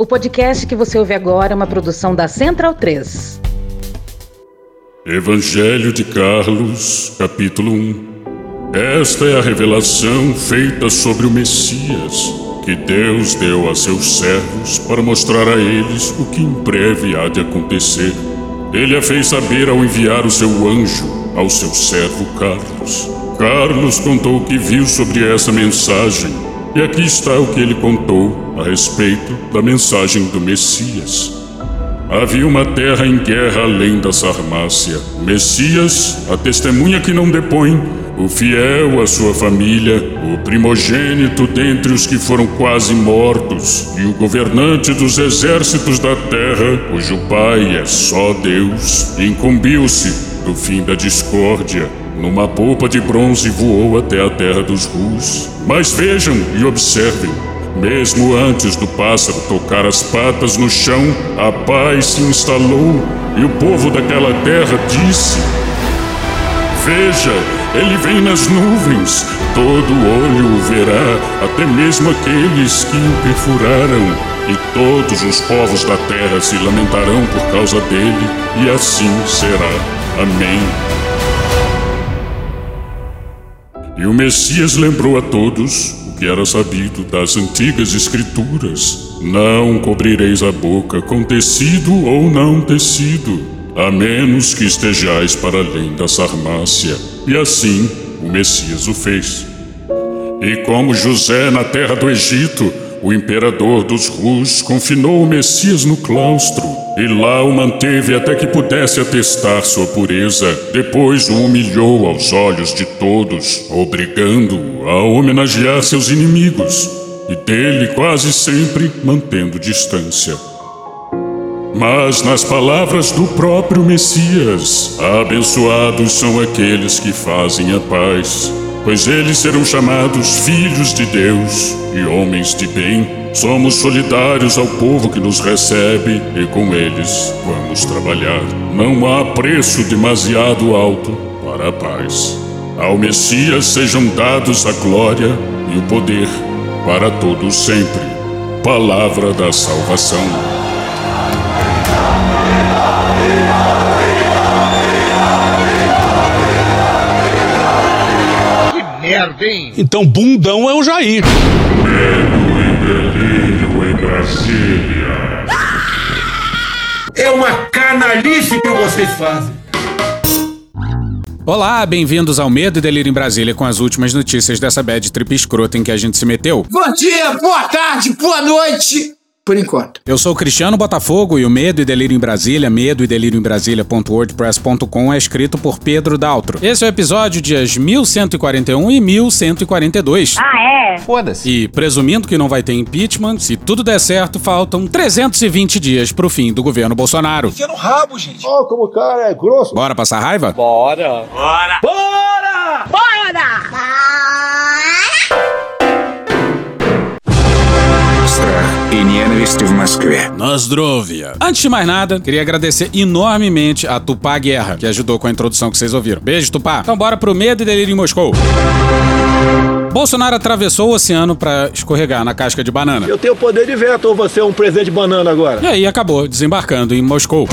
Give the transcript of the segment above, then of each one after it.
O podcast que você ouve agora é uma produção da Central 3. Evangelho de Carlos, capítulo 1. Esta é a revelação feita sobre o Messias, que Deus deu a seus servos para mostrar a eles o que em breve há de acontecer. Ele a fez saber ao enviar o seu anjo ao seu servo Carlos. Carlos contou o que viu sobre essa mensagem, e aqui está o que ele contou a respeito da mensagem do Messias. Havia uma terra em guerra além da Sarmácia. Messias, a testemunha que não depõe, o fiel à sua família, o primogênito dentre os que foram quase mortos, e o governante dos exércitos da terra, cujo pai é só Deus, incumbiu-se do fim da discórdia. Numa polpa de bronze voou até a terra dos Rus. Mas vejam e observem. Mesmo antes do pássaro tocar as patas no chão, a paz se instalou e o povo daquela terra disse: Veja, ele vem nas nuvens, todo olho o verá, até mesmo aqueles que o perfuraram. E todos os povos da terra se lamentarão por causa dele, e assim será. Amém. E o Messias lembrou a todos que era sabido das antigas Escrituras: Não cobrireis a boca com tecido ou não tecido, a menos que estejais para além da Sarmácia. E assim o Messias o fez. E como José na terra do Egito, o imperador dos Rus confinou o Messias no claustro e lá o manteve até que pudesse atestar sua pureza. Depois o humilhou aos olhos de todos, obrigando-o a homenagear seus inimigos e dele quase sempre mantendo distância. Mas nas palavras do próprio Messias, abençoados são aqueles que fazem a paz, pois eles serão chamados filhos de Deus e homens de bem. Somos solidários ao povo que nos recebe e com eles vamos trabalhar. Não há preço demasiado alto para a paz. Ao Messias sejam dados a glória e o poder para todos sempre. Palavra da salvação. Merda, hein? Então bundão é o Jair. Medo e delírio em Brasília. É uma canalice que vocês fazem. Olá, bem-vindos ao Medo e Delírio em Brasília com as últimas notícias dessa bad trip escrota em que a gente se meteu. Bom dia, boa tarde, boa noite por enquanto. Eu sou Cristiano Botafogo e o Medo e Delírio em Brasília, medo e delírio em Brasília.wordpress.com é escrito por Pedro Daltro. Esse é o episódio dias 1141 e 1142. Ah, é? Foda-se. E presumindo que não vai ter impeachment, se tudo der certo, faltam 320 dias pro fim do governo Bolsonaro. Enfia no rabo, gente. Ó, oh, como o cara é grosso. Bora passar raiva? Bora. Bora. Bora! Bora! Bora! и ненависть в Москве. Nasdrovia. Antes de mais nada, queria agradecer enormemente a Tupá Guerra, que ajudou com a introdução que vocês ouviram. Beijo, Tupá. Então bora pro Medo e Delírio em Moscou. Bolsonaro atravessou o oceano pra escorregar na casca de banana. Eu tenho poder de veto ou você é um presente de banana agora? E aí acabou desembarcando em Moscou.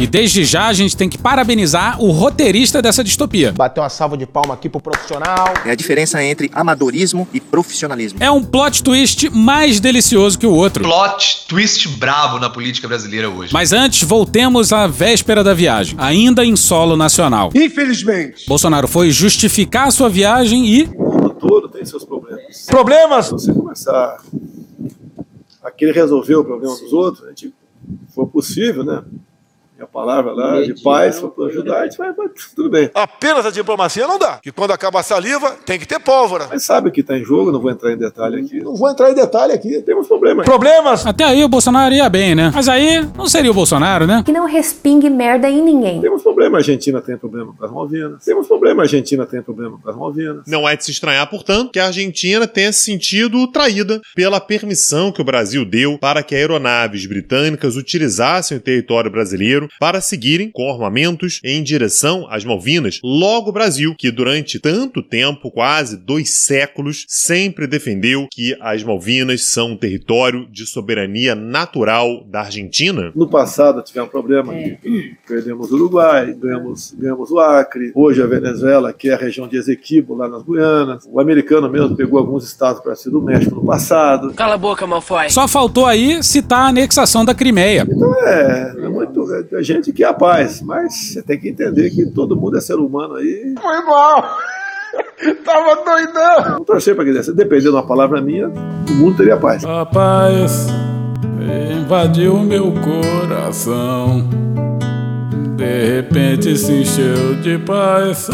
E desde já a gente tem que parabenizar o roteirista dessa distopia. Bater uma salva de palma aqui pro profissional. É a diferença entre amadorismo e profissionalismo. É um plot twist mais delicioso que o outro. Plot twist brabo na política brasileira hoje. Mas antes, voltemos à véspera da viagem, ainda em solo nacional. Infelizmente. Bolsonaro foi justificar sua viagem e O mundo todo tem seus problemas. Problemas? Se você começar a querer resolver o problema dos outros, né, tipo, for possível, né? E a palavra lá de paz, para ajudar, a gente vai, vai, tudo bem. Apenas a diplomacia não dá. Que quando acaba a saliva, tem que ter pólvora. Mas sabe o que está em jogo, não vou entrar em detalhe aqui. Não vou entrar em detalhe aqui, temos problemas. Problemas? até aí o Bolsonaro ia bem, né? Mas aí não seria o Bolsonaro, né? Que não respingue merda em ninguém. Temos problema, a Argentina tem problema com as Malvinas. Temos problema, a Argentina tem problema com as Malvinas. Não é de se estranhar, portanto, que a Argentina tenha se sentido traída pela permissão que o Brasil deu para que aeronaves britânicas utilizassem o território brasileiro para seguirem com armamentos em direção às Malvinas, logo o Brasil, que durante tanto tempo, quase dois séculos, sempre defendeu que as Malvinas são um território de soberania natural da Argentina? No passado tivemos um problema, é. perdemos o Uruguai, ganhamos, ganhamos o Acre, hoje a Venezuela, que é a região de Esequibo, lá nas Guianas, o americano mesmo pegou alguns estados para ser do México no passado. Cala a boca, Malfoy. Só faltou aí citar a anexação da Crimeia. Então é, é muito é gente que é a paz, mas você tem que entender que todo mundo é ser humano aí. Foi mal. Tava doidão. Vamos torcer para que desse. Dependendo de uma palavra minha, o mundo teria paz. A paz invadiu meu coração. De repente se encheu de paz.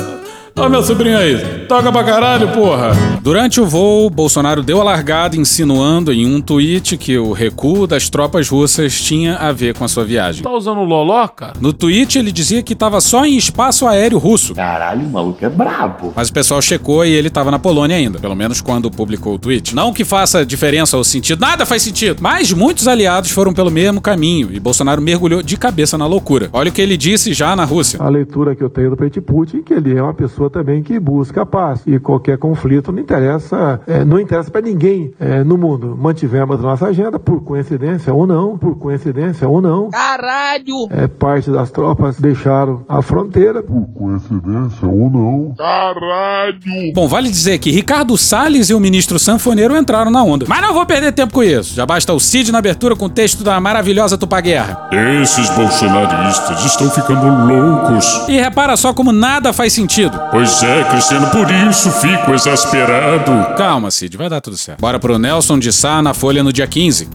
Ó, meu sobrinho aí, toca pra caralho, porra! Durante o voo, Bolsonaro deu a largada insinuando em um tweet que o recuo das tropas russas tinha a ver com a sua viagem. Tá usando o loló, cara? No tweet, ele dizia que tava só em espaço aéreo russo. Caralho, o maluco é brabo. Mas o pessoal checou e ele tava na Polônia ainda, pelo menos quando publicou o tweet. Não que faça diferença ou sentido, nada faz sentido, mas muitos aliados foram pelo mesmo caminho e Bolsonaro mergulhou de cabeça na loucura. Olha o que ele disse já na Rússia. A leitura que eu tenho do presidente Putin é que ele é uma pessoa pessoa também que busca a paz. E qualquer conflito não interessa, é, não interessa para ninguém é, no mundo. Mantivemos a nossa agenda, por coincidência ou não, por coincidência ou não. Caralho! É, parte das tropas deixaram a fronteira. Por coincidência ou não. Caralho! Bom, vale dizer que Ricardo Salles e o ministro Sanfoneiro entraram na onda. Mas não vou perder tempo com isso. Já basta o Cid na abertura com o texto da maravilhosa Tupaguerra. Esses bolsonaristas estão ficando loucos. E repara só como nada faz sentido. Pois é, Cristiano, por isso fico exasperado. Calma, Cid, vai dar tudo certo. Bora pro Nelson de Sá na Folha no dia 15.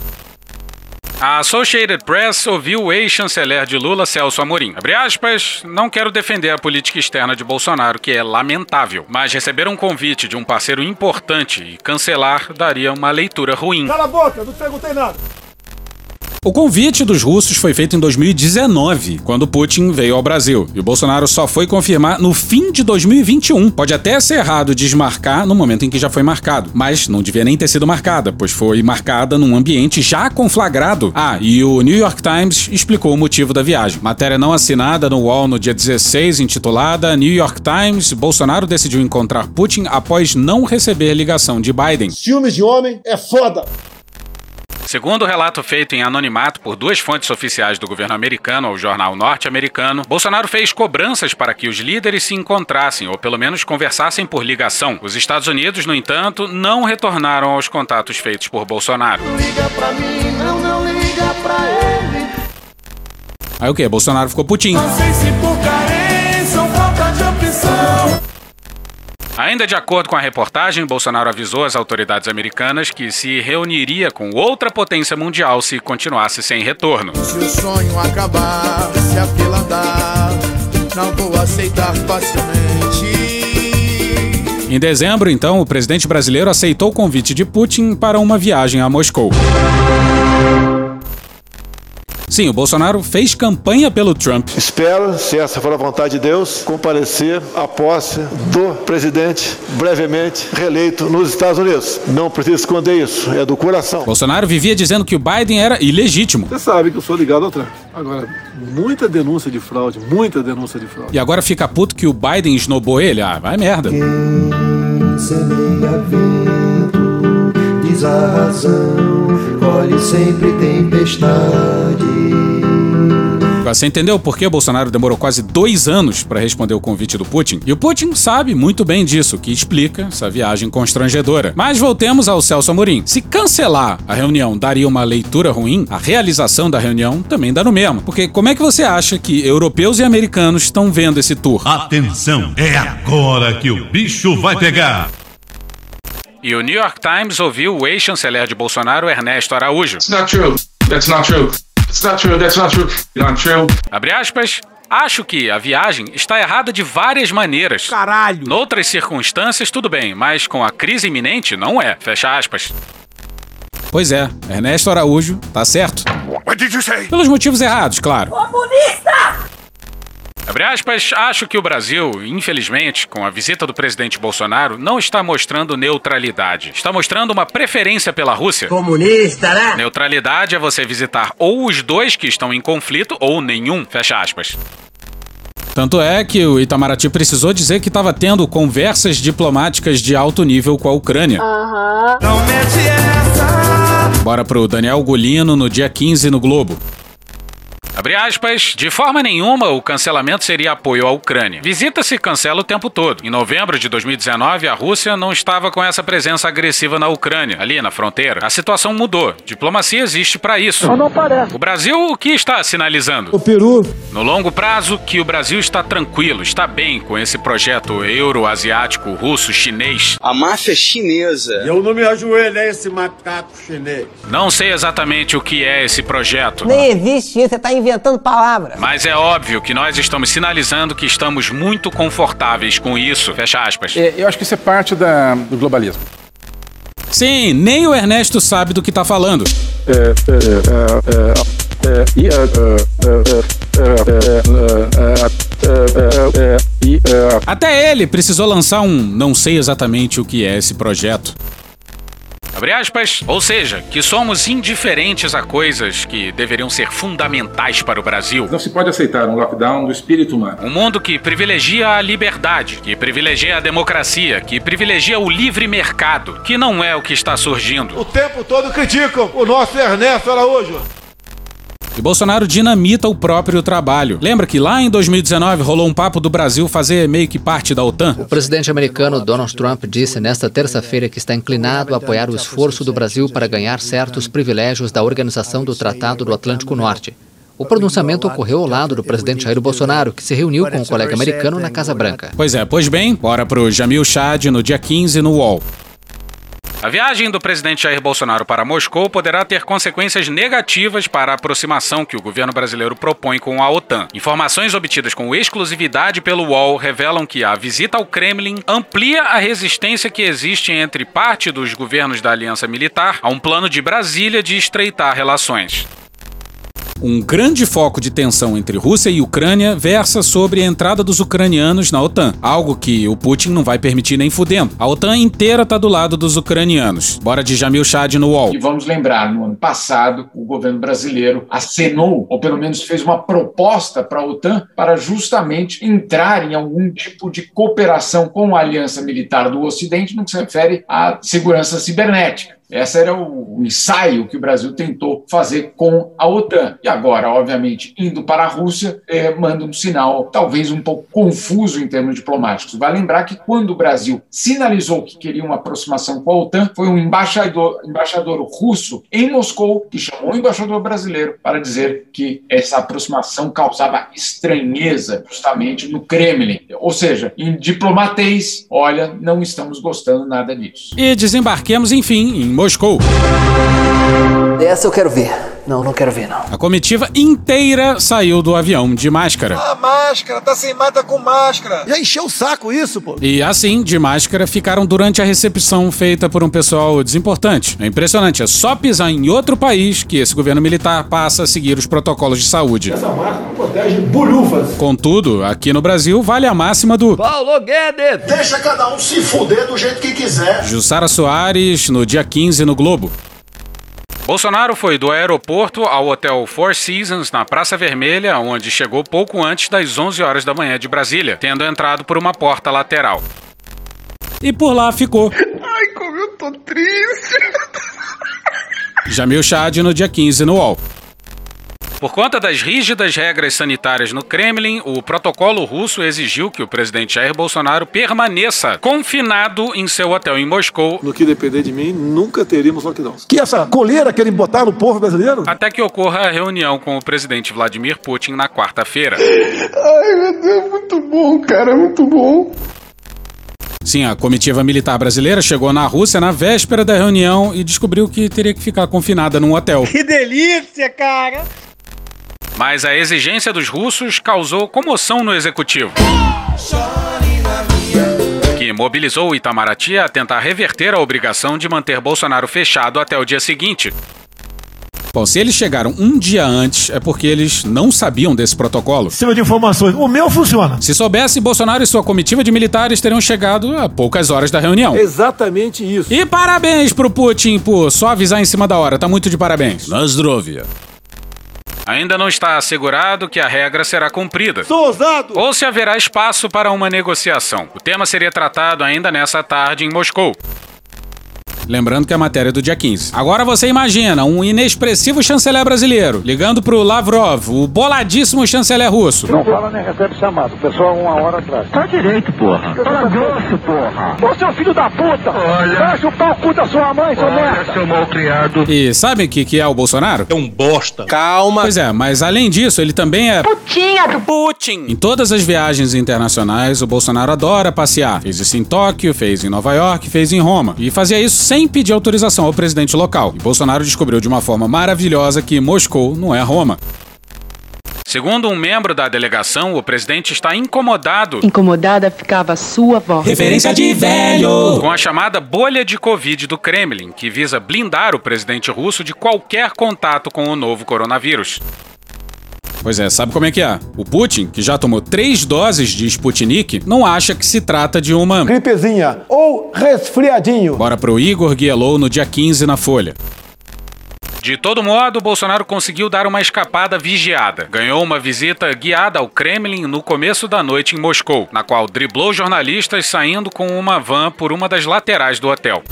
A Associated Press ouviu o ex-chanceler de Lula, Celso Amorim. Abre aspas, não quero defender a política externa de Bolsonaro, que é lamentável, mas receber um convite de um parceiro importante e cancelar daria uma leitura ruim. Cala a boca, não perguntei nada. O convite dos russos foi feito em 2019, quando Putin veio ao Brasil, e o Bolsonaro só foi confirmar no fim de 2021. Pode até ser errado desmarcar no momento em que já foi marcado, mas não devia nem ter sido marcada, pois foi marcada num ambiente já conflagrado. Ah, e o New York Times explicou o motivo da viagem. Matéria não assinada no UOL no dia 16, intitulada New York Times: Bolsonaro decidiu encontrar Putin após não receber ligação de Biden. Ciúmes de homem é foda. Segundo o relato feito em anonimato por duas fontes oficiais do governo americano ao jornal norte-americano, Bolsonaro fez cobranças para que os líderes se encontrassem ou pelo menos conversassem por ligação. Os Estados Unidos, no entanto, não retornaram aos contatos feitos por Bolsonaro. Liga pra mim, não, não liga pra ele. Aí o que? Bolsonaro ficou putinho. Não sei se por Ainda de acordo com a reportagem, Bolsonaro avisou as autoridades americanas que se reuniria com outra potência mundial se continuasse sem retorno. Se o sonho acabar, se a fila andar, não vou aceitar facilmente. Em dezembro, então, o presidente brasileiro aceitou o convite de Putin para uma viagem a Moscou. Sim, o Bolsonaro fez campanha pelo Trump. Espero, se essa for a vontade de Deus, comparecer à posse do presidente brevemente reeleito nos Estados Unidos. Não precisa esconder isso, é do coração. Bolsonaro vivia dizendo que o Biden era ilegítimo. Você sabe que eu sou ligado ao Trump. Agora, muita denúncia de fraude, muita denúncia de fraude. E agora fica puto que o Biden esnobou ele? Ah, vai merda. Quem semeia vento, diz a razão, colhe sempre tempestade. Você entendeu por que Bolsonaro demorou quase dois anos para responder o convite do Putin? E o Putin sabe muito bem disso, que explica essa viagem constrangedora. Mas voltemos ao Celso Amorim. Se cancelar a reunião daria uma leitura ruim, a realização da reunião também dá no mesmo. Porque como é que você acha que europeus e americanos estão vendo esse tour? Atenção, é agora que o bicho vai pegar. E o New York Times ouviu o ex-chanceler de Bolsonaro, Ernesto Araújo. It's not true. That's not true. It's not true. That's not true. Not true. Abre aspas. Acho que a viagem está errada de várias maneiras. Caralho! Noutras circunstâncias, tudo bem, mas com a crise iminente, não é. Fecha aspas. Pois é, Ernesto Araújo tá certo. What did you say? Pelos motivos errados, claro. Comunista! Abre aspas, acho que o Brasil, infelizmente, com a visita do presidente Bolsonaro, não está mostrando neutralidade. Está mostrando uma preferência pela Rússia. Comunista, né? Neutralidade é você visitar ou os dois que estão em conflito ou nenhum. Fecha aspas. Tanto é que o Itamaraty precisou dizer que estava tendo conversas diplomáticas de alto nível com a Ucrânia. Aham. Não mete essa. Bora pro Daniel Golino no dia 15 no Globo. Abre aspas, de forma nenhuma o cancelamento seria apoio à Ucrânia. Visita se cancela o tempo todo. Em novembro de 2019, a Rússia não estava com essa presença agressiva na Ucrânia, ali na fronteira. A situação mudou. Diplomacia existe para isso. Não, não parece. O Brasil o que está sinalizando? O Peru. No longo prazo, que o Brasil está tranquilo, está bem com esse projeto euro-asiático, russo, chinês. A máfia chinesa. Eu não me ajoelhei a esse macaco chinês. Não sei exatamente o que é esse projeto. Nem existe isso, você tá inventando palavras. Mas é óbvio que nós estamos sinalizando que estamos muito confortáveis com isso. Fecha aspas. É, eu acho que isso é parte da, do globalismo. Sim, nem o Ernesto sabe do que tá falando. Até ele precisou lançar um não sei exatamente o que é esse projeto. Abre aspas, ou seja, que somos indiferentes a coisas que deveriam ser fundamentais para o Brasil. Não se pode aceitar um lockdown do espírito humano. Um mundo que privilegia a liberdade, que privilegia a democracia, que privilegia o livre mercado, que não é o que está surgindo. O tempo todo criticam o nosso Ernesto Araújo. E Bolsonaro dinamita o próprio trabalho. Lembra que lá em 2019 rolou um papo do Brasil fazer meio que parte da OTAN? O presidente americano Donald Trump disse nesta terça-feira que está inclinado a apoiar o esforço do Brasil para ganhar certos privilégios da Organização do Tratado do Atlântico Norte. O pronunciamento ocorreu ao lado do presidente Jair Bolsonaro, que se reuniu com o colega americano na Casa Branca. Pois é, pois bem, bora pro Jamil Chad no dia 15 no UOL. A viagem do presidente Jair Bolsonaro para Moscou poderá ter consequências negativas para a aproximação que o governo brasileiro propõe com a OTAN. Informações obtidas com exclusividade pelo UOL revelam que a visita ao Kremlin amplia a resistência que existe entre parte dos governos da aliança militar a um plano de Brasília de estreitar relações. Um grande foco de tensão entre Rússia e Ucrânia versa sobre a entrada dos ucranianos na OTAN, algo que o Putin não vai permitir nem fudendo. A OTAN inteira tá do lado dos ucranianos. Bora de Jamil Chad no UOL. E vamos lembrar, no ano passado, o governo brasileiro acenou, ou pelo menos fez uma proposta para a OTAN para justamente entrar em algum tipo de cooperação com a aliança militar do Ocidente no que se refere à segurança cibernética. Esse era o, ensaio que o Brasil tentou fazer com a OTAN. E agora, obviamente, indo para a Rússia, eh, manda um sinal talvez um pouco confuso em termos diplomáticos. Vai lembrar que quando o Brasil sinalizou que queria uma aproximação com a OTAN, foi um embaixador, embaixador russo em Moscou que chamou o embaixador brasileiro para dizer que essa aproximação causava estranheza justamente no Kremlin. Ou seja, em diplomatês, olha, não estamos gostando nada disso. E desembarquemos, enfim, em Moscou. Essa eu quero ver. Não, não quero ver, não. A comitiva inteira saiu do avião de máscara. A máscara, tá sem mata com máscara. Já encheu o saco isso, pô. E assim, de máscara, ficaram durante a recepção feita por um pessoal desimportante. É impressionante, é só pisar em outro país que esse governo militar passa a seguir os protocolos de saúde. Essa máscara protege bolhufas. Contudo, aqui no Brasil vale a máxima do Paulo Guedes! Deixa cada um se fuder do jeito que quiser. Jussara Soares no dia 15 no Globo. Bolsonaro foi do aeroporto ao hotel Four Seasons na Praça Vermelha, onde chegou pouco antes das 11 horas da manhã de Brasília, tendo entrado por uma porta lateral. E por lá ficou. Ai, como eu tô triste. Jamil Chad no dia 15 no UOL. Por conta das rígidas regras sanitárias no Kremlin, o protocolo russo exigiu que o presidente Jair Bolsonaro permaneça confinado em seu hotel em Moscou. No que depender de mim, nunca teríamos lockdown. Que essa coleira querem botar no povo brasileiro? Até que ocorra a reunião com o presidente Vladimir Putin na quarta-feira. Ai, meu Deus, muito bom, cara, muito bom. Sim, a comitiva militar brasileira chegou na Rússia na véspera da reunião e descobriu que teria que ficar confinada num hotel. Que delícia, cara! Mas a exigência dos russos causou comoção no executivo. Que mobilizou o Itamaraty a tentar reverter a obrigação de manter Bolsonaro fechado até o dia seguinte. Bom, se eles chegaram um dia antes, é porque eles não sabiam desse protocolo. Sistema de informações. O meu funciona. Se soubesse, Bolsonaro e sua comitiva de militares teriam chegado a poucas horas da reunião. Exatamente isso. E parabéns pro Putin por só avisar em cima da hora. Tá muito de parabéns. Nasdrovia. Ainda não está assegurado que a regra será cumprida. Sou ousado! Ou se haverá espaço para uma negociação. O tema seria tratado ainda nessa tarde em Moscou. Lembrando que a matéria é do dia 15. Agora você imagina um inexpressivo chanceler brasileiro ligando pro Lavrov, o boladíssimo chanceler russo. Não fala nem recebe chamado. O pessoal uma hora atrás. Tá direito, porra. Fala grosso, porra. Ô, seu filho da puta! Olha. Vai chupar o cu da sua mãe, seu merda! seu mal criado. E sabe o que, que é o Bolsonaro? É um bosta. Calma. Pois é, mas além disso, ele também é. Putinha do Putin! Em todas as viagens internacionais, o Bolsonaro adora passear. Fez isso em Tóquio, fez em Nova York, fez em Roma. E fazia isso sem pedir autorização ao presidente local. E Bolsonaro descobriu de uma forma maravilhosa que Moscou não é Roma. Segundo um membro da delegação, o presidente está incomodado Incomodada ficava sua voz. Referência de velho! Com a chamada bolha de Covid do Kremlin, que visa blindar o presidente russo de qualquer contato com o novo coronavírus. Pois é, sabe como é que é? O Putin, que já tomou três doses de Sputnik, não acha que se trata de uma. Gripezinha ou resfriadinho. Bora pro Igor Guielou no dia 15 na Folha. De todo modo, Bolsonaro conseguiu dar uma escapada vigiada. Ganhou uma visita guiada ao Kremlin no começo da noite em Moscou, na qual driblou jornalistas saindo com uma van por uma das laterais do hotel.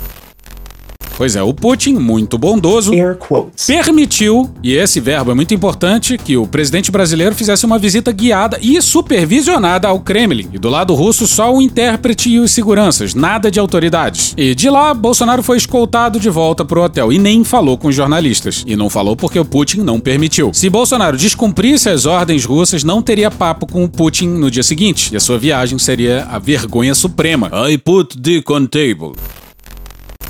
Pois é, o Putin, muito bondoso, permitiu, e esse verbo é muito importante, que o presidente brasileiro fizesse uma visita guiada e supervisionada ao Kremlin. E do lado russo, só o intérprete e os seguranças, nada de autoridades. E de lá, Bolsonaro foi escoltado de volta pro hotel e nem falou com os jornalistas. E não falou porque o Putin não permitiu. Se Bolsonaro descumprisse as ordens russas, não teria papo com o Putin no dia seguinte. E a sua viagem seria a vergonha suprema. I put dick on table.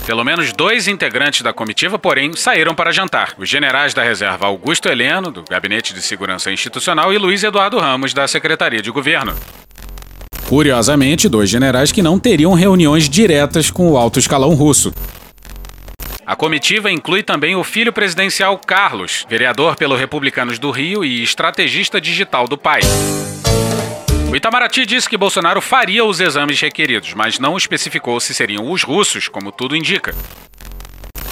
Pelo menos dois integrantes da comitiva, porém, saíram para jantar. Os generais da reserva Augusto Heleno, do Gabinete de Segurança Institucional, e Luiz Eduardo Ramos, da Secretaria de Governo. Curiosamente, dois generais que não teriam reuniões diretas com o alto escalão russo. A comitiva inclui também o filho presidencial Carlos, vereador pelo Republicanos do Rio e estrategista digital do pai. O Itamaraty disse que Bolsonaro faria os exames requeridos, mas não especificou se seriam os russos, como tudo indica.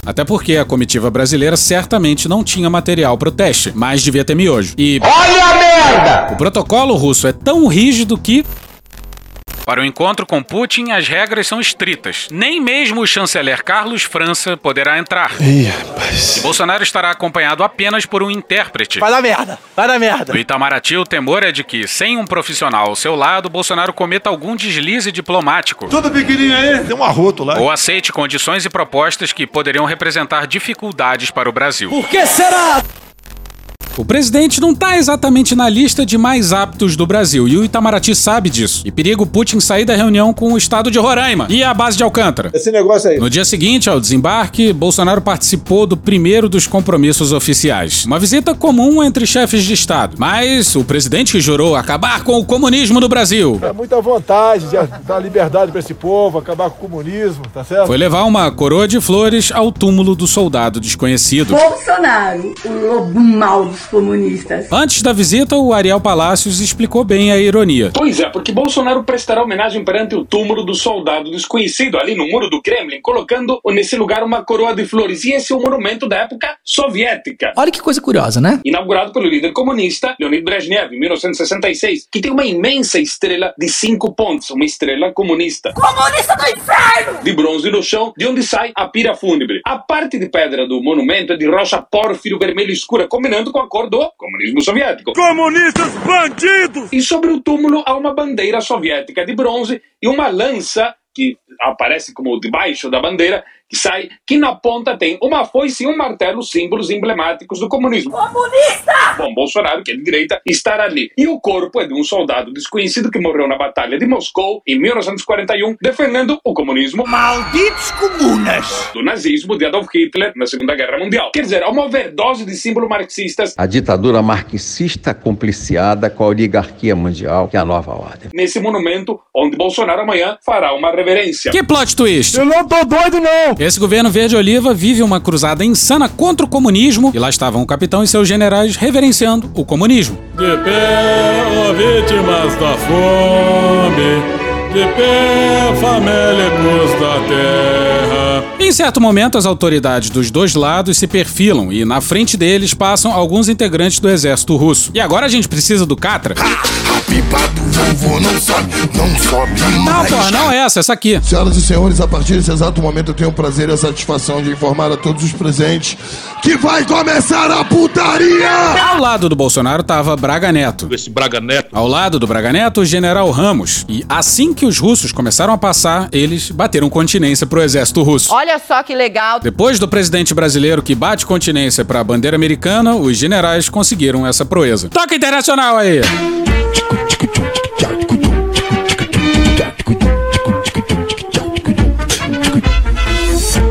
Até porque a comitiva brasileira certamente não tinha material para o teste, mas devia ter miojo. E. Olha a merda! O protocolo russo é tão rígido que. Para o encontro com Putin, as regras são estritas. Nem mesmo o chanceler Carlos França poderá entrar. Ih, rapaz. E Bolsonaro estará acompanhado apenas por um intérprete. Vai dar merda! Vai dar merda! No Itamaraty, o temor é de que, sem um profissional ao seu lado, Bolsonaro cometa algum deslize diplomático. Tudo pequenininho aí? Tem um arroto lá. Ou aceite condições e propostas que poderiam representar dificuldades para o Brasil. Por que será? O presidente não tá exatamente na lista de mais aptos do Brasil, e o Itamaraty sabe disso. E perigo Putin sair da reunião com o estado de Roraima e a base de Alcântara. Esse negócio aí. No dia seguinte ao desembarque, Bolsonaro participou do primeiro dos compromissos oficiais. Uma visita comum entre chefes de Estado. Mas o presidente que jurou acabar com o comunismo no Brasil. É muita vontade de dar liberdade pra esse povo, acabar com o comunismo, tá certo? Foi levar uma coroa de flores ao túmulo do soldado desconhecido. Bolsonaro, o lobo mau dos comunistas. Antes da visita, o Ariel Palácios explicou bem a ironia. Pois é, porque Bolsonaro prestará homenagem perante o túmulo do soldado desconhecido ali no muro do Kremlin, colocando nesse lugar uma coroa de flores. E esse é um monumento da época soviética. Olha que coisa curiosa, né? Inaugurado pelo líder comunista Leonid Brezhnev em 1966, que tem uma imensa estrela de cinco pontos, uma estrela comunista. Comunista do inferno! De bronze no chão, de onde sai a pira fúnebre. A parte de pedra do monumento é de rocha pórfiro vermelho escura, combinando com a cor do comunismo soviético. Comunistas bandidos! E sobre o túmulo há uma bandeira soviética de bronze e uma lança que aparece como debaixo da bandeira, que sai, que na ponta tem uma foice e um martelo, símbolos emblemáticos do comunismo. Comunista! Bom, Bolsonaro, que é de direita, estará ali. E o corpo é de um soldado desconhecido que morreu na Batalha de Moscou em 1941, defendendo o comunismo. Malditos comunas! Do nazismo de Adolf Hitler na Segunda Guerra Mundial. Quer dizer, há uma overdose de símbolos marxistas A ditadura marxista compliciada com a oligarquia mundial, que é a nova ordem. nesse monumento, onde Bolsonaro amanhã fará uma reverência. Rússia. Que plot twist? Eu não tô doido, não! Esse governo verde-oliva vive uma cruzada insana contra o comunismo e lá estavam o capitão e seus generais reverenciando o comunismo. De pé, ó vítimas da fome. De pé, famélicos da terra. Em certo momento, as autoridades dos dois lados se perfilam e na frente deles passam alguns integrantes do exército russo. E agora a gente precisa do Catra? A pipa do vovô não sobe, não sobe Não, porra, não é essa, essa aqui. Senhoras e senhores, a partir desse exato momento eu tenho o prazer e a satisfação de informar a todos os presentes que vai começar a putaria! Ao lado do Bolsonaro tava Braga Neto. Esse Braga Neto. Ao lado do Braga Neto, o general Ramos. E assim que os russos começaram a passar, eles bateram continência pro exército russo. Olha só que legal. Depois do presidente brasileiro que bate continência pra bandeira americana, os generais conseguiram essa proeza. Toca internacional aí!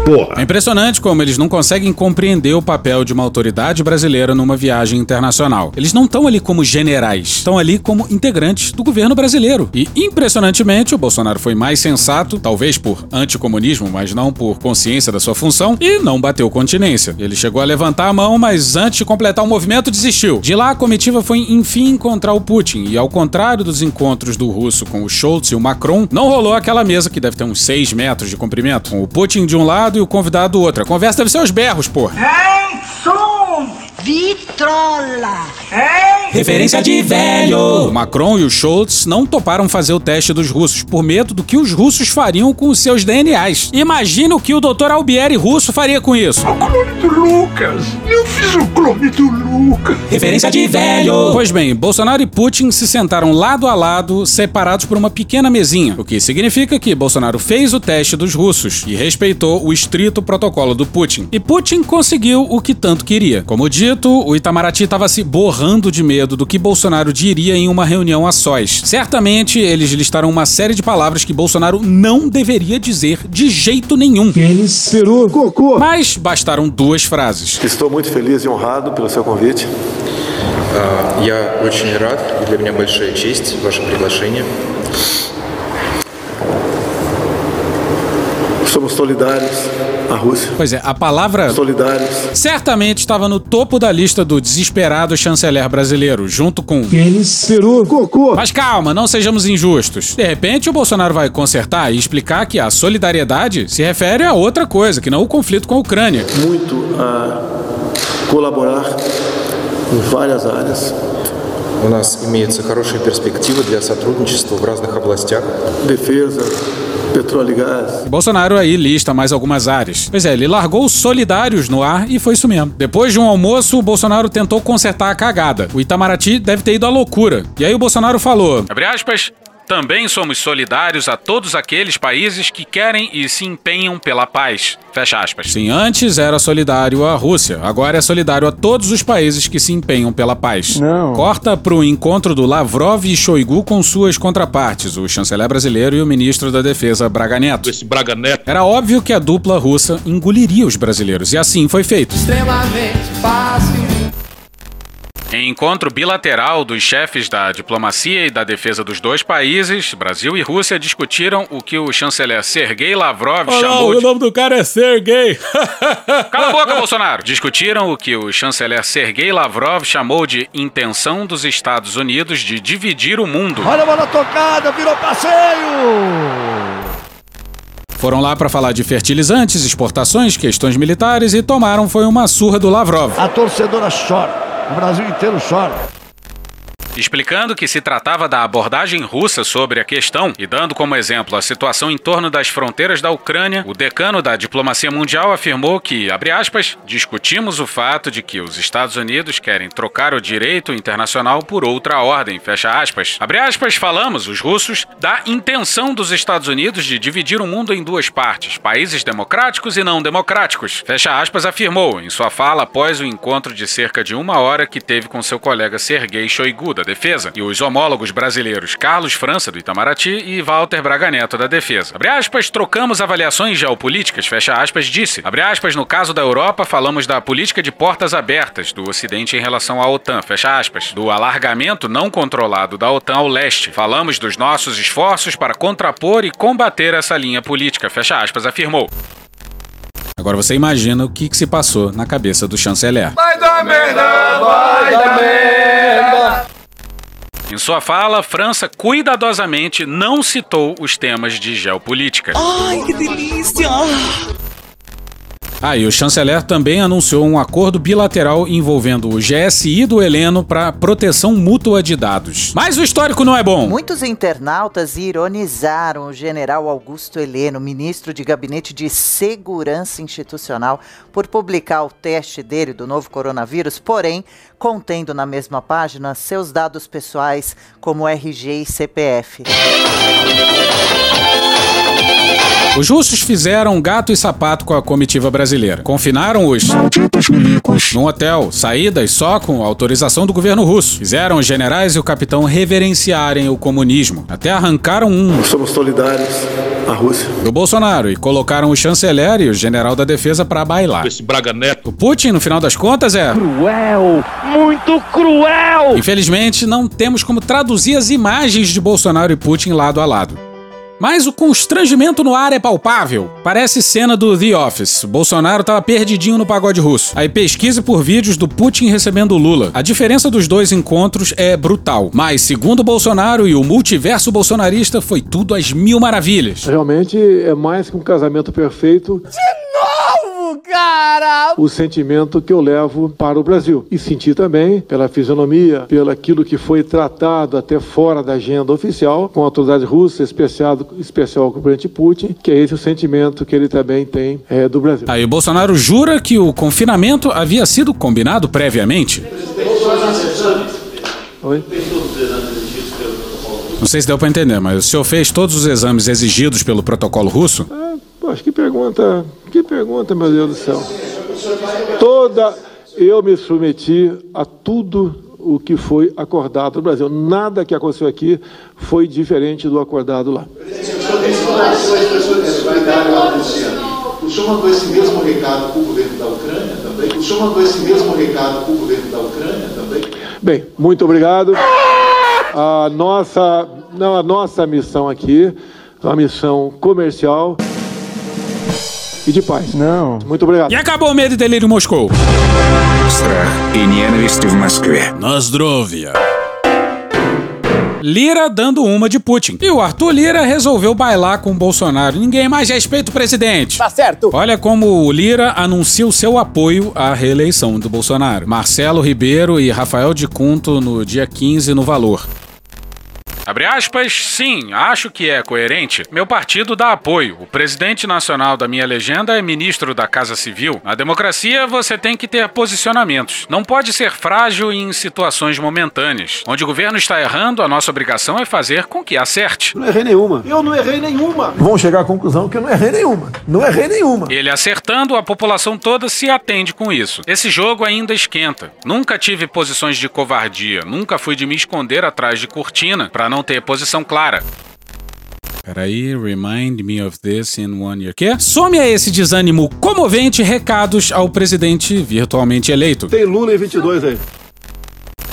Porra. É impressionante como eles não conseguem compreender o papel de uma autoridade brasileira numa viagem internacional. Eles não estão ali como generais, estão ali como integrantes do governo brasileiro. E, impressionantemente, o Bolsonaro foi mais sensato, talvez por anticomunismo, mas não por consciência da sua função, e não bateu continência. Ele chegou a levantar a mão, mas antes de completar o movimento, desistiu. De lá, a comitiva foi enfim encontrar o Putin, e ao contrário dos encontros do russo com o Schultz e o Macron, não rolou aquela mesa que deve ter uns 6 metros de comprimento, com o Putin de um lado e o convidado do outro. A conversa deve ser os berros, porra. Ei, som! Vitrola! Ei! Referência de velho! O Macron e o Schultz não toparam fazer o teste dos russos por medo do que os russos fariam com os seus DNAs. Imagina o que o Dr. Albieri russo faria com isso. O clone do Lucas! Eu fiz o clone do Lucas! Referência de velho! Pois bem, Bolsonaro e Putin se sentaram lado a lado, separados por uma pequena mesinha, o que significa que Bolsonaro fez o teste dos russos e respeitou o estrito protocolo do Putin. E Putin conseguiu o que tanto queria. Como dito, o Itamaraty estava se borrando de medo do que Bolsonaro diria em uma reunião a sós. Certamente, eles listaram uma série de palavras que Bolsonaro não deveria dizer de jeito nenhum. Pênis, peru, cocô. Mas bastaram duas frases. Estou muito feliz e honrado pelo seu convite. Я очень рад, и для меня большая честь ваше приглашение. Somos solidários à Rússia. Pois é, a palavra Solidários. certamente estava no topo da lista do desesperado chanceler brasileiro, junto com. Pênis, peru, cocô. Mas calma, não sejamos injustos. De repente, o Bolsonaro vai consertar e explicar que a solidariedade se refere a outra coisa, que não o conflito com a Ucrânia. Muito a colaborar em várias áreas. У нас имеются хорошие перспективы для сотрудничества в разных областях. Defesa, petróleo e gás. Bolsonaro aí lista mais algumas áreas. Pois é, ele largou os solidários no ar e foi isso mesmo. Depois de um almoço, o Bolsonaro tentou consertar a cagada. O Itamaraty deve ter ido à loucura. E aí o Bolsonaro falou: Abre aspas. Também somos solidários a todos aqueles países que querem e se empenham pela paz. Fecha aspas. Sim, antes era solidário à Rússia, agora é solidário a todos os países que se empenham pela paz. Não. Corta pro encontro do Lavrov e Shoigu com suas contrapartes, o chanceler brasileiro e o ministro da Defesa Braga Neto. Esse Braga Neto. Era óbvio que a dupla russa engoliria os brasileiros, e assim foi feito. Extremamente fácil. Em encontro bilateral dos chefes da diplomacia e da defesa dos dois países, Brasil e Rússia discutiram o que o chanceler Sergei Lavrov Olha lá, chamou o de... nome do cara é Sergei. Cala a boca, Bolsonaro! Discutiram o que o chanceler Sergei Lavrov chamou de intenção dos Estados Unidos de dividir o mundo. Olha a bola tocada, virou passeio! Foram lá para falar de fertilizantes, exportações, questões militares e tomaram foi uma surra do Lavrov. A torcedora chora. O Brasil inteiro chora. Explicando que se tratava da abordagem russa sobre a questão e dando como exemplo a situação em torno das fronteiras da Ucrânia, o decano da diplomacia mundial afirmou que, abre aspas, discutimos o fato de que os Estados Unidos querem trocar o direito internacional por outra ordem, fecha aspas. Abre aspas, falamos, os russos, da intenção dos Estados Unidos de dividir o mundo em duas partes, países democráticos e não democráticos, fecha aspas, afirmou em sua fala após o encontro de cerca de uma hora que teve com seu colega Sergei Shoigu, da Defesa, e os homólogos brasileiros Carlos França, do Itamaraty, e Walter Braga Neto, da Defesa. Abre aspas, trocamos avaliações geopolíticas, fecha aspas, disse. Abre aspas, no caso da Europa, falamos da política de portas abertas do Ocidente em relação à OTAN, fecha aspas, do alargamento não controlado da OTAN ao leste. Falamos dos nossos esforços para contrapor e combater essa linha política, fecha aspas, afirmou. Agora você imagina o que, que se passou na cabeça do chanceler. Vai dar merda, vai dar merda. Em sua fala, França cuidadosamente não citou os temas de geopolítica. Ai, que delícia. Ah, e o chanceler também anunciou um acordo bilateral envolvendo o GSI do Heleno para proteção mútua de dados. Mas o histórico não é bom. Muitos internautas ironizaram o general Augusto Heleno, ministro de Gabinete de Segurança Institucional, por publicar o teste dele do novo coronavírus, porém contendo na mesma página seus dados pessoais como RG e CPF. Os russos fizeram gato e sapato com a comitiva brasileira. Confinaram-os num hotel, saídas só com autorização do governo russo. Fizeram os generais e o capitão reverenciarem o comunismo. Até arrancaram um. Somos solidários à Rússia. Do Bolsonaro e colocaram o chanceler e o general da defesa para bailar. Esse Braga Neto. O Putin, no final das contas, é. Cruel! Muito cruel! Infelizmente, não temos como traduzir as imagens de Bolsonaro e Putin lado a lado. Mas o constrangimento no ar é palpável. Parece cena do The Office. Bolsonaro tava perdidinho no pagode russo. Aí pesquise por vídeos do Putin recebendo o Lula. A diferença dos dois encontros é brutal. Mas, segundo Bolsonaro e o multiverso bolsonarista, foi tudo às mil maravilhas. Realmente é mais que um casamento perfeito. novo, cara! O sentimento que eu levo para o Brasil. E senti também, pela fisionomia, pelo aquilo que foi tratado até fora da agenda oficial, com a autoridade russa, especial, especial com o presidente Putin, que é esse o sentimento que ele também tem é, do Brasil. Aí o Bolsonaro jura que o confinamento havia sido combinado previamente. Oi? Não sei se deu para entender, mas o senhor fez todos os exames exigidos pelo protocolo russo? Ah, poxa, que pergunta, que pergunta, meu Deus do céu. Toda, eu me submeti a tudo o que foi acordado no Brasil. Nada que aconteceu aqui foi diferente do acordado lá. O senhor mandou esse mesmo recado para o governo da Ucrânia também? O senhor mandou esse mesmo recado para o governo da Ucrânia também? Bem, muito obrigado. A nossa, não, a nossa missão aqui é uma missão comercial e de paz. Não. Muito obrigado. E acabou o medo e delírio em Moscou. Страх и ненависть в Москве. Nozdrovia. Lira dando uma de Putin. E o Arthur Lira resolveu bailar com o Bolsonaro. Ninguém mais respeita o presidente. Tá certo. Olha como o Lira anuncia o seu apoio à reeleição do Bolsonaro. Marcelo Ribeiro e Rafael de Cunto no dia 15 no Valor. Abre aspas, sim, acho que é coerente. Meu partido dá apoio. O presidente nacional da minha legenda é ministro da Casa Civil. Na democracia, você tem que ter posicionamentos. Não pode ser frágil em situações momentâneas. Onde o governo está errando, a nossa obrigação é fazer com que acerte. Não errei nenhuma. Eu não errei nenhuma. Vão chegar à conclusão que eu não errei nenhuma. Não errei nenhuma. Ele acertando, a população toda se atende com isso. Esse jogo ainda esquenta. Nunca tive posições de covardia. Nunca fui de me esconder atrás de cortina para não ter posição clara. Peraí, remind me of this in one year. Quê? Some a esse desânimo comovente recados ao presidente virtualmente eleito. Tem Lula em 22 aí.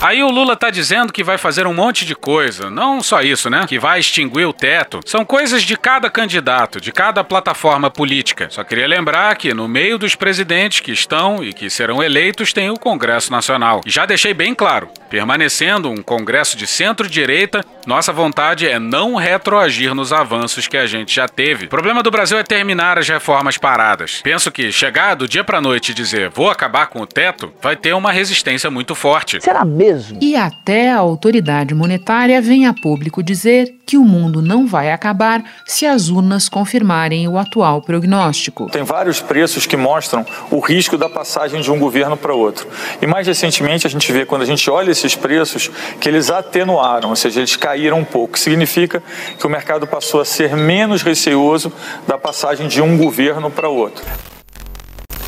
Aí o Lula tá dizendo que vai fazer um monte de coisa. Não só isso, né? Que vai extinguir o teto. São coisas de cada candidato, de cada plataforma política. Só queria lembrar que no meio dos presidentes que estão e que serão eleitos tem o Congresso Nacional. E já deixei bem claro, permanecendo um Congresso de centro-direita, nossa vontade é não retroagir nos avanços que a gente já teve. O problema do Brasil é terminar as reformas paradas. Penso que chegar do dia pra noite e dizer vou acabar com o teto vai ter uma resistência muito forte. Será mesmo? E até a autoridade monetária vem a público dizer que o mundo não vai acabar se as urnas confirmarem o atual prognóstico. Tem vários preços que mostram o risco da passagem de um governo para outro. E mais recentemente a gente vê, quando a gente olha esses preços, que eles atenuaram, ou seja, eles caíram um pouco. Significa que o mercado passou a ser menos receoso da passagem de um governo para outro.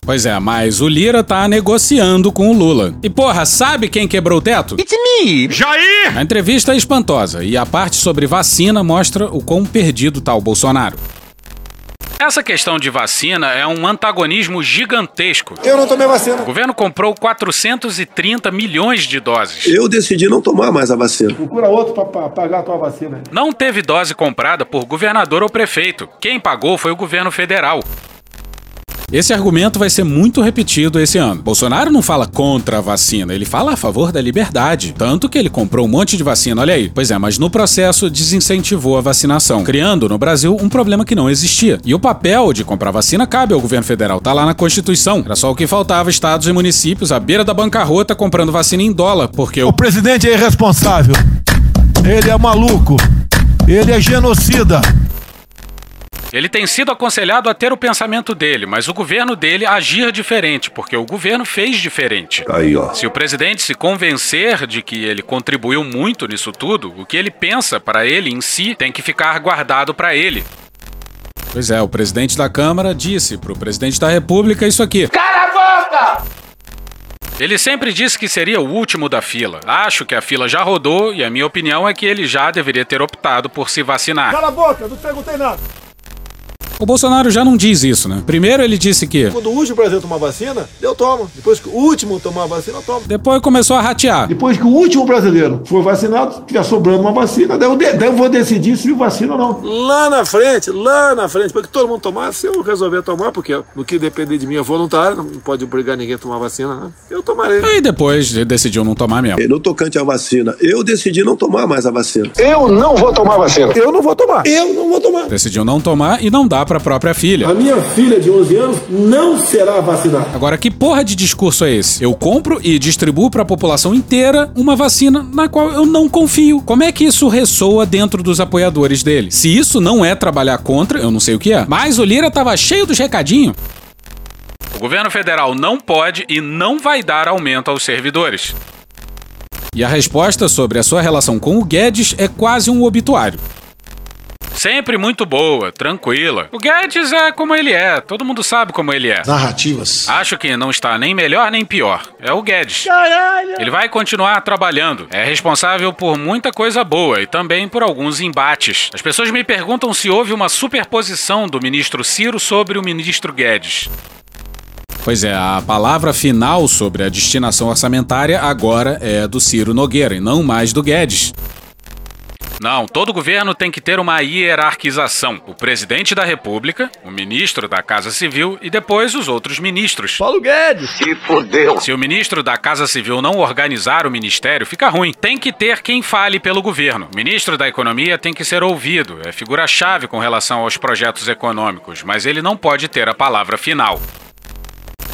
Pois é, mas o Lira tá negociando com o Lula. E porra, sabe quem quebrou o teto? It's me! Jair! A entrevista é espantosa e a parte sobre vacina mostra o quão perdido tá o Bolsonaro. Essa questão de vacina é um antagonismo gigantesco. Eu não tomei vacina. O governo comprou 430 milhões de doses. Eu decidi não tomar mais a vacina. Procura outro para pagar a tua vacina. Não teve dose comprada por governador ou prefeito. Quem pagou foi o governo federal. Esse argumento vai ser muito repetido esse ano. Bolsonaro não fala contra a vacina, ele fala a favor da liberdade. Tanto que ele comprou um monte de vacina, olha aí. Pois é, mas no processo desincentivou a vacinação, criando no Brasil um problema que não existia. E o papel de comprar vacina cabe ao governo federal, tá lá na Constituição. Era só o que faltava estados e municípios à beira da bancarrota comprando vacina em dólar, porque o, O presidente é irresponsável. Ele é maluco. Ele é genocida. Ele tem sido aconselhado a ter o pensamento dele, mas o governo dele agir diferente, porque o governo fez diferente. Aí, ó. Se o presidente se convencer de que ele contribuiu muito nisso tudo, o que ele pensa para ele em si tem que ficar guardado para ele. Pois é, o presidente da Câmara disse pro presidente da República isso aqui. Cala a boca! Ele sempre disse que seria o último da fila. Acho que a fila já rodou e a minha opinião é que ele já deveria ter optado por se vacinar. Cala a boca, não perguntei nada. O Bolsonaro já não diz isso, né? Primeiro ele disse que. Quando o último brasileiro tomar vacina, eu tomo. Depois que o último tomar vacina, eu tomo. Depois começou a ratear. Depois que o último brasileiro for vacinado, tiver sobrando uma vacina, daí eu, de- daí eu vou decidir se vacina ou não. Lá na frente, lá na frente, porque todo mundo tomar, se eu resolver tomar, porque no que depender de mim é voluntário, não pode obrigar ninguém a tomar vacina, né? Eu tomarei. Aí depois ele decidiu não tomar mesmo. No tocante à vacina, eu decidi não tomar mais a vacina. Eu não vou tomar vacina. Eu não vou tomar. Eu não vou tomar. Decidiu não tomar e não dá pra própria filha. A minha filha de 11 anos não será vacinada. Agora, que porra de discurso é esse? Eu compro e distribuo pra população inteira uma vacina na qual eu não confio. Como é que isso ressoa dentro dos apoiadores dele? Se isso não é trabalhar contra, eu não sei o que é. Mas o Lira tava cheio dos recadinhos. O governo federal não pode e não vai dar aumento aos servidores. E a resposta sobre a sua relação com o Guedes é quase um obituário. Sempre muito boa, tranquila. O Guedes é como ele é, todo mundo sabe como ele é. Narrativas. Acho que não está nem melhor nem pior. É o Guedes. Caralho! Ele vai continuar trabalhando. É responsável por muita coisa boa e também por alguns embates. As pessoas me perguntam se houve uma superposição do ministro Ciro sobre o ministro Guedes. Pois é, a palavra final sobre a destinação orçamentária agora é do Ciro Nogueira e não mais do Guedes. Não, todo governo tem que ter uma hierarquização. O presidente da República, o ministro da Casa Civil e depois os outros ministros. Paulo Guedes! Se fodeu! Se o ministro da Casa Civil não organizar o ministério, fica ruim. Tem que ter quem fale pelo governo. O ministro da Economia tem que ser ouvido, é figura-chave com relação aos projetos econômicos, mas ele não pode ter a palavra final.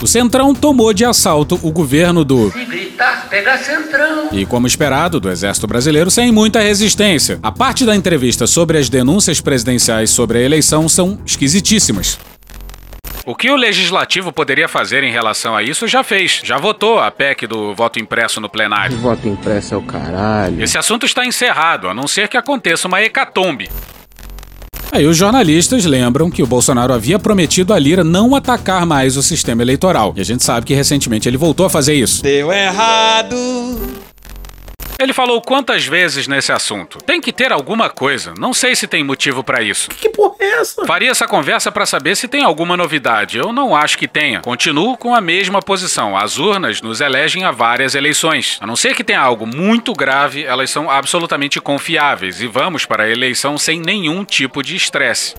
O Centrão tomou de assalto o governo do Se gritar, pega centrão! e, como esperado, do Exército Brasileiro sem muita resistência. A parte da entrevista sobre as denúncias presidenciais sobre a eleição são esquisitíssimas. O que o legislativo poderia fazer em relação a isso já fez. Já votou a PEC do voto impresso no plenário. Voto impresso é o caralho. Esse assunto está encerrado, a não ser que aconteça uma hecatombe. Aí os jornalistas lembram que o Bolsonaro havia prometido a Lira não atacar mais o sistema eleitoral. E a gente sabe que recentemente ele voltou a fazer isso. Deu errado! Ele falou quantas vezes nesse assunto? Tem que ter alguma coisa. Não sei se tem motivo pra isso. Que porra é essa? Faria essa conversa pra saber se tem alguma novidade. Eu não acho que tenha. Continuo com a mesma posição. As urnas nos elegem a várias eleições. A não ser que tenha algo muito grave, elas são absolutamente confiáveis e vamos para a eleição sem nenhum tipo de estresse.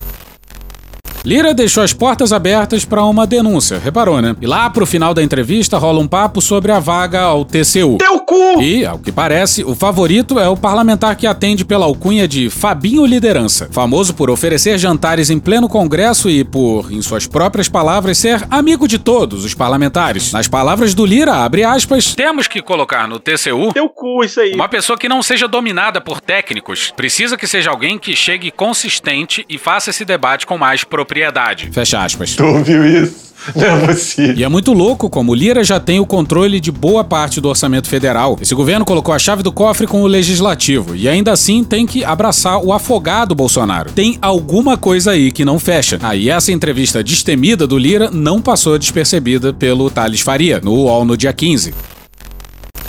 Lira deixou as portas abertas para uma denúncia, reparou, né? E lá pro final da entrevista rola um papo sobre a vaga ao TCU. Teu cu! E, ao que parece, o favorito é o parlamentar que atende pela alcunha de Fabinho Liderança, famoso por oferecer jantares em pleno Congresso e por, em suas próprias palavras, ser amigo de todos os parlamentares. Nas palavras do Lira, abre aspas, temos que colocar no TCU Teu cu, isso aí. uma pessoa que não seja dominada por técnicos. Precisa que seja alguém que chegue consistente e faça esse debate com mais propriedade. Propriedade. Fecha aspas. Tu ouviu isso? Não é possível. E é muito louco como Lira já tem o controle de boa parte do orçamento federal. Esse governo colocou a chave do cofre com o legislativo e ainda assim tem que abraçar o afogado Bolsonaro. Tem alguma coisa aí que não fecha. Aí ah, essa entrevista destemida do Lira não passou despercebida pelo Thales Faria, no UOL no dia 15.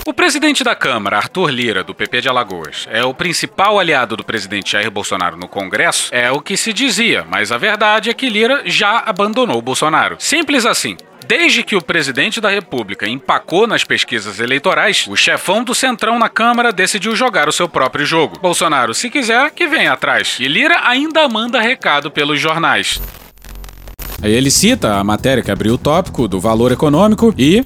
O presidente da Câmara, Arthur Lira, do PP de Alagoas, é o principal aliado do presidente Jair Bolsonaro no Congresso? É o que se dizia, mas a verdade é que Lira já abandonou Bolsonaro. Simples assim. Desde que o presidente da República empacou nas pesquisas eleitorais, o chefão do Centrão na Câmara decidiu jogar o seu próprio jogo. Bolsonaro, se quiser, que venha atrás. E Lira ainda manda recado pelos jornais. Aí ele cita a matéria que abriu o tópico do valor econômico e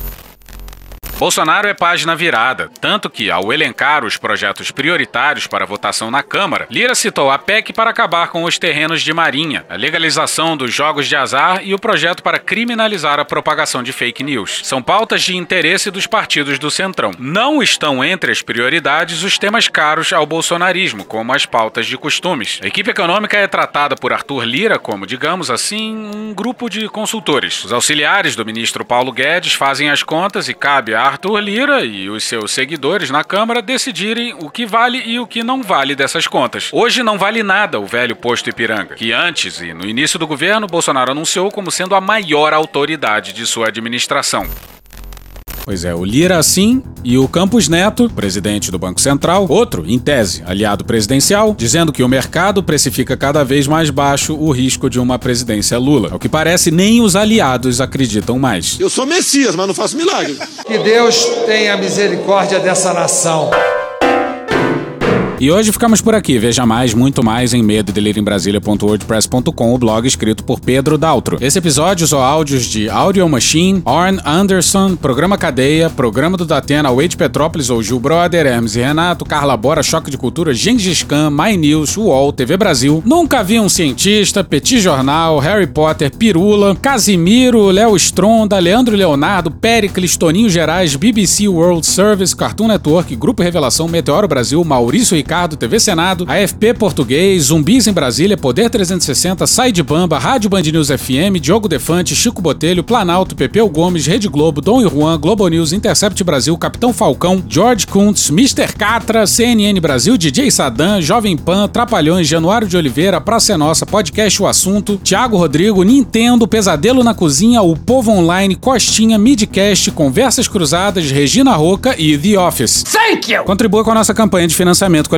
Bolsonaro é página virada, tanto que, ao elencar os projetos prioritários para votação na Câmara, Lira citou a PEC para acabar com os terrenos de marinha, a legalização dos jogos de azar e o projeto para criminalizar a propagação de fake news. São pautas de interesse dos partidos do Centrão. Não estão entre as prioridades os temas caros ao bolsonarismo, como as pautas de costumes. A equipe econômica é tratada por Arthur Lira como, digamos assim, um grupo de consultores. Os auxiliares do ministro Paulo Guedes fazem as contas e cabe a Arthur Lira e os seus seguidores na Câmara decidirem o que vale e o que não vale dessas contas. Hoje não vale nada o velho posto Ipiranga, que antes e no início do governo Bolsonaro anunciou como sendo a maior autoridade de sua administração. Pois é, o Lira sim e o Campos Neto, presidente do Banco Central, outro, em tese, aliado presidencial, dizendo que o mercado precifica cada vez mais baixo o risco de uma presidência Lula. Ao que parece, nem os aliados acreditam mais. Eu sou Messias, mas não faço milagre. Que Deus tenha misericórdia dessa nação. E hoje ficamos por aqui. Veja mais, muito mais em medo Brasília.wordpress.com, o blog escrito por Pedro Daltro. Esse episódio usou áudios de Audio Machine, Orn Anderson, Programa Cadeia, Programa do Datena, Wade Petrópolis ou Gil Brother, Hermes e Renato, Carla Bora, Choque de Cultura, Gengis Khan, My News, UOL, TV Brasil, Nunca Vi um Cientista, Petit Jornal, Harry Potter, Pirula, Casimiro, Léo Stronda, Leandro Leonardo, Pericles, Toninho Gerais, BBC World Service, Cartoon Network, Grupo Revelação, Meteoro Brasil, Maurício Ricardo, TV Senado, AFP Português, Zumbis em Brasília, Poder 360, Sai de Bamba, Rádio Band News FM, Diogo Defante, Chico Botelho, Planalto, Pepeu Gomes, Rede Globo, Dom e Juan, Globo News, Intercept Brasil, Capitão Falcão, George Kuntz, Mr. Catra, CNN Brasil, DJ Sadam, Jovem Pan, Trapalhões, Januário de Oliveira, Praça é Nossa, Podcast O Assunto, Thiago Rodrigo, Nintendo, Pesadelo na Cozinha, O Povo Online, Costinha, Midcast, Conversas Cruzadas, Regina Roca e The Office. Thank you! Contribua com a nossa campanha de financiamento coletivo.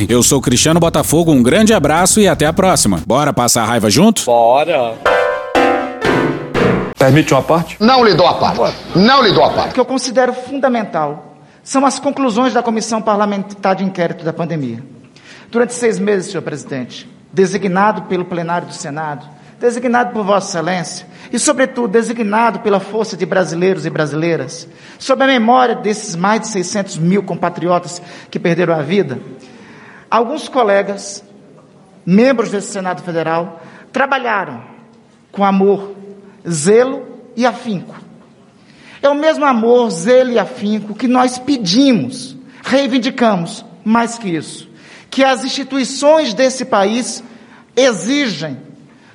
Brasília.com.br. Eu sou Cristiano Botafogo, um grande abraço e até a próxima. Bora passar a raiva junto? Bora! Permite uma parte? Não lhe dou a parte. Não lhe dou a parte. O que eu considero fundamental são as conclusões da Comissão Parlamentar de Inquérito da Pandemia. Durante seis meses, senhor presidente, designado pelo plenário do Senado, designado por Vossa Excelência e, sobretudo, designado pela força de brasileiros e brasileiras, sob a memória desses mais de 600 mil compatriotas que perderam a vida, alguns colegas, membros desse Senado Federal, trabalharam com amor, zelo e afinco. É o mesmo amor, zelo e afinco que nós pedimos, reivindicamos, mais que isso, que as instituições desse país exigem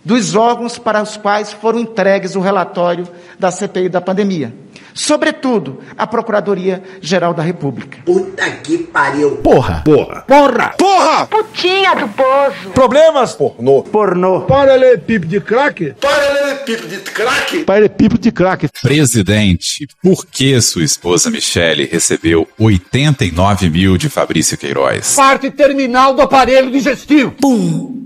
dos órgãos para os quais foram entregues o relatório da CPI da pandemia. Sobretudo, a Procuradoria-Geral da República. Puta que pariu. Porra. Porra. Porra. Porra. Putinha do poço. Problemas? Pornô. Pornô. Paralelepípedo de crack? Paralelepípedo de crack? Paralelepípedo de crack. Presidente, por que sua esposa Michele recebeu 89 mil de Fabrício Queiroz? Parte terminal do aparelho digestivo. Pum.